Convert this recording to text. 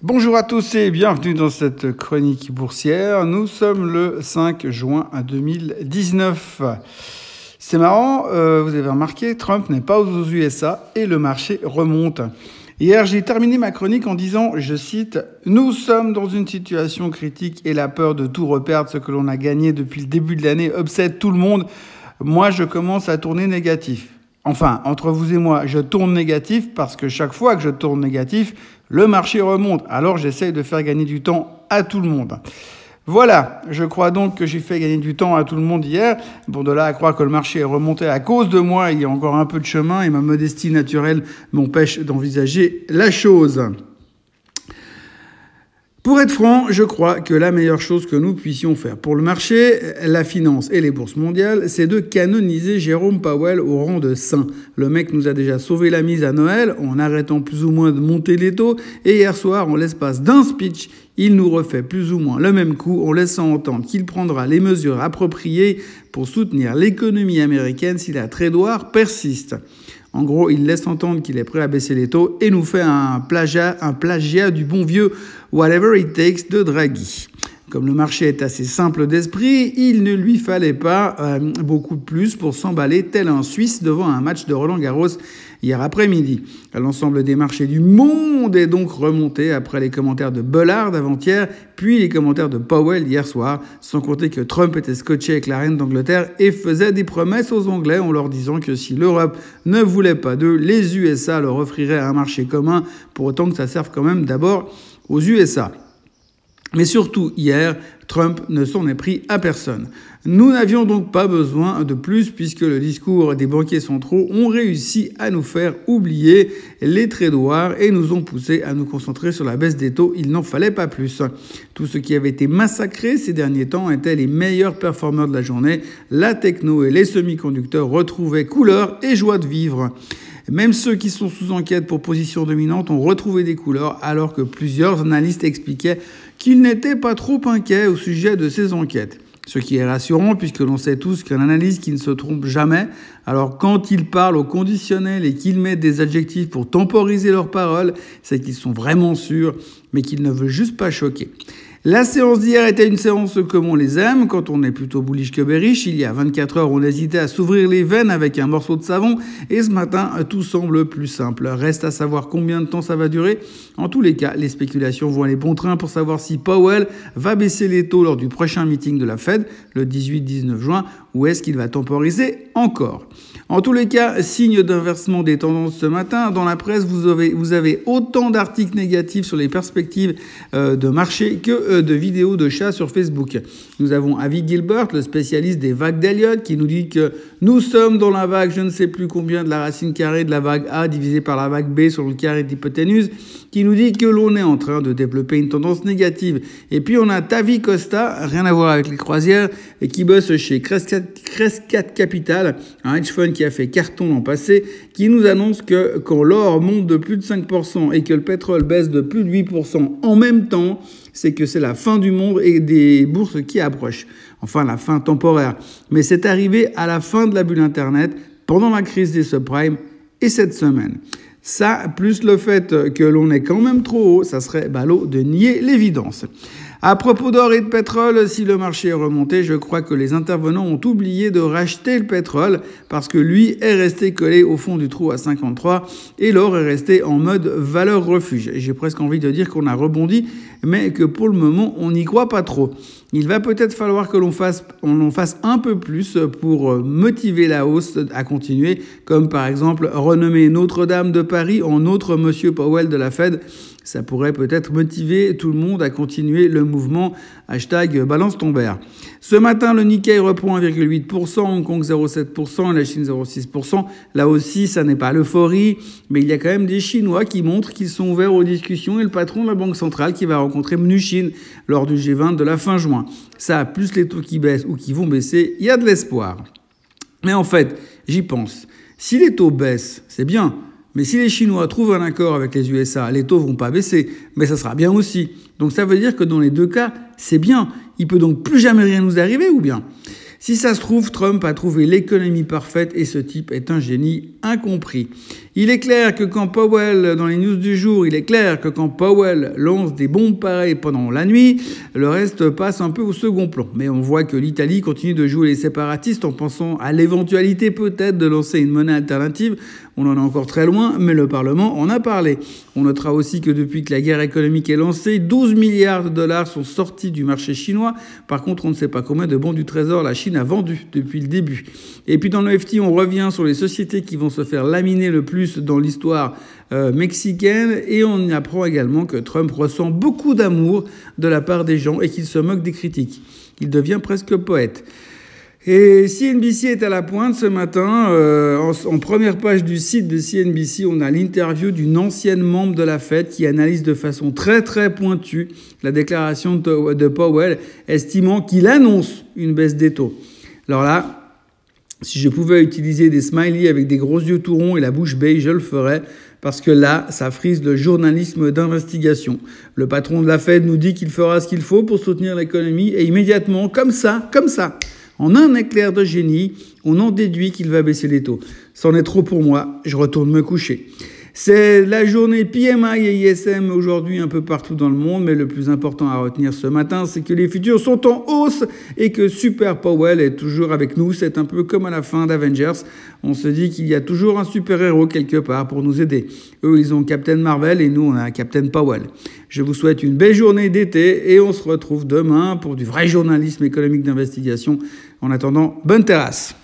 Bonjour à tous et bienvenue dans cette chronique boursière. Nous sommes le 5 juin 2019. C'est marrant, euh, vous avez remarqué, Trump n'est pas aux USA et le marché remonte. Hier, j'ai terminé ma chronique en disant, je cite, Nous sommes dans une situation critique et la peur de tout reperdre, ce que l'on a gagné depuis le début de l'année, obsède tout le monde. Moi, je commence à tourner négatif. Enfin, entre vous et moi, je tourne négatif parce que chaque fois que je tourne négatif, le marché remonte. Alors j'essaye de faire gagner du temps à tout le monde. Voilà, je crois donc que j'ai fait gagner du temps à tout le monde hier. Bon, de là à croire que le marché est remonté à cause de moi, il y a encore un peu de chemin et ma modestie naturelle m'empêche d'envisager la chose. Pour être franc, je crois que la meilleure chose que nous puissions faire pour le marché, la finance et les bourses mondiales, c'est de canoniser Jérôme Powell au rang de saint. Le mec nous a déjà sauvé la mise à Noël en arrêtant plus ou moins de monter les taux et hier soir, en l'espace d'un speech, il nous refait plus ou moins le même coup en laissant entendre qu'il prendra les mesures appropriées pour soutenir l'économie américaine si la trédoire persiste. En gros, il laisse entendre qu'il est prêt à baisser les taux et nous fait un plagiat, un plagiat du bon vieux Whatever It Takes de Draghi. Comme le marché est assez simple d'esprit, il ne lui fallait pas euh, beaucoup de plus pour s'emballer tel un Suisse devant un match de Roland Garros hier après-midi. L'ensemble des marchés du monde est donc remonté après les commentaires de Bullard avant-hier, puis les commentaires de Powell hier soir, sans compter que Trump était scotché avec la reine d'Angleterre et faisait des promesses aux Anglais en leur disant que si l'Europe ne voulait pas d'eux, les USA leur offriraient un marché commun, pour autant que ça serve quand même d'abord aux USA. Mais surtout, hier, Trump ne s'en est pris à personne. Nous n'avions donc pas besoin de plus puisque le discours des banquiers centraux ont réussi à nous faire oublier les traits et nous ont poussé à nous concentrer sur la baisse des taux. Il n'en fallait pas plus. Tout ce qui avait été massacré ces derniers temps étaient les meilleurs performeurs de la journée. La techno et les semi-conducteurs retrouvaient couleur et joie de vivre. Même ceux qui sont sous enquête pour position dominante ont retrouvé des couleurs alors que plusieurs analystes expliquaient qu'ils n'étaient pas trop inquiets au sujet de ces enquêtes. Ce qui est rassurant puisque l'on sait tous qu'un analyste qui ne se trompe jamais, alors quand il parle au conditionnel et qu'il met des adjectifs pour temporiser leurs paroles, c'est qu'ils sont vraiment sûrs, mais qu'ils ne veulent juste pas choquer. La séance d'hier était une séance comme on les aime, quand on est plutôt bullish que bearish. Il y a 24 heures, on hésitait à s'ouvrir les veines avec un morceau de savon, et ce matin, tout semble plus simple. Reste à savoir combien de temps ça va durer. En tous les cas, les spéculations vont aller bon train pour savoir si Powell va baisser les taux lors du prochain meeting de la Fed, le 18-19 juin, ou est-ce qu'il va temporiser encore? En tous les cas, signe d'inversement des tendances ce matin. Dans la presse, vous avez, autant d'articles négatifs sur les perspectives euh, de marché que euh, de vidéos de chats sur Facebook. Nous avons Avi Gilbert, le spécialiste des vagues d'Eliott, qui nous dit que nous sommes dans la vague je ne sais plus combien de la racine carrée de la vague A divisée par la vague B sur le carré d'hypoténuse, qui nous dit que l'on est en train de développer une tendance négative. Et puis on a Tavi Costa, rien à voir avec les croisières, et qui bosse chez Crescat Capital, un hedge fund qui a fait carton l'an passé, qui nous annonce que quand l'or monte de plus de 5% et que le pétrole baisse de plus de 8% en même temps, c'est que c'est la fin du monde et des bourses qui approchent. Enfin, la fin temporaire. Mais c'est arrivé à la fin de la bulle Internet, pendant la crise des subprimes et cette semaine. Ça, plus le fait que l'on est quand même trop haut, ça serait ballot de nier l'évidence. À propos d'or et de pétrole, si le marché est remonté, je crois que les intervenants ont oublié de racheter le pétrole parce que lui est resté collé au fond du trou à 53 et l'or est resté en mode valeur refuge. J'ai presque envie de dire qu'on a rebondi, mais que pour le moment, on n'y croit pas trop. Il va peut-être falloir que l'on fasse, on en fasse un peu plus pour motiver la hausse à continuer, comme par exemple renommer Notre-Dame de Paris en autre Monsieur Powell de la Fed ça pourrait peut-être motiver tout le monde à continuer le mouvement hashtag balance ton. Ce matin, le Nikkei reprend 1,8%, Hong Kong 0,7%, la Chine 0,6%. Là aussi, ça n'est pas l'euphorie, mais il y a quand même des Chinois qui montrent qu'ils sont ouverts aux discussions et le patron de la Banque centrale qui va rencontrer Mnuchin lors du G20 de la fin juin. Ça, plus les taux qui baissent ou qui vont baisser, il y a de l'espoir. Mais en fait, j'y pense. Si les taux baissent, c'est bien. Mais si les Chinois trouvent un accord avec les USA, les taux vont pas baisser, mais ça sera bien aussi. Donc ça veut dire que dans les deux cas, c'est bien. Il peut donc plus jamais rien nous arriver ou bien? Si ça se trouve, Trump a trouvé l'économie parfaite et ce type est un génie incompris. Il est clair que quand Powell, dans les news du jour, il est clair que quand Powell lance des bombes pareilles pendant la nuit, le reste passe un peu au second plan. Mais on voit que l'Italie continue de jouer les séparatistes en pensant à l'éventualité peut-être de lancer une monnaie alternative. On en est encore très loin, mais le Parlement en a parlé. On notera aussi que depuis que la guerre économique est lancée, 12 milliards de dollars sont sortis du marché chinois. Par contre, on ne sait pas combien de bons du Trésor la Chine a vendu depuis le début. Et puis dans le FT, on revient sur les sociétés qui vont se faire laminer le plus dans l'histoire euh, mexicaine et on y apprend également que Trump ressent beaucoup d'amour de la part des gens et qu'il se moque des critiques. Il devient presque poète. Et CNBC est à la pointe ce matin. Euh, en, première page du site de CNBC, on a l'interview d'une ancienne membre de la Fed qui analyse de façon très très pointue la déclaration de, Powell, estimant qu'il annonce une baisse des taux. Alors là, si je pouvais utiliser des smileys avec des gros yeux tout ronds et la bouche beige, je le ferais. Parce que là, ça frise le journalisme d'investigation. Le patron de la Fed nous dit qu'il fera ce qu'il faut pour soutenir l'économie et immédiatement, comme ça, comme ça, en un éclair de génie, on en déduit qu'il va baisser les taux. C'en est trop pour moi, je retourne me coucher. C'est la journée PMI et ISM aujourd'hui un peu partout dans le monde, mais le plus important à retenir ce matin, c'est que les futurs sont en hausse et que Super Powell est toujours avec nous. C'est un peu comme à la fin d'Avengers. On se dit qu'il y a toujours un super-héros quelque part pour nous aider. Eux, ils ont Captain Marvel et nous, on a Captain Powell. Je vous souhaite une belle journée d'été et on se retrouve demain pour du vrai journalisme économique d'investigation. En attendant, bonne terrasse.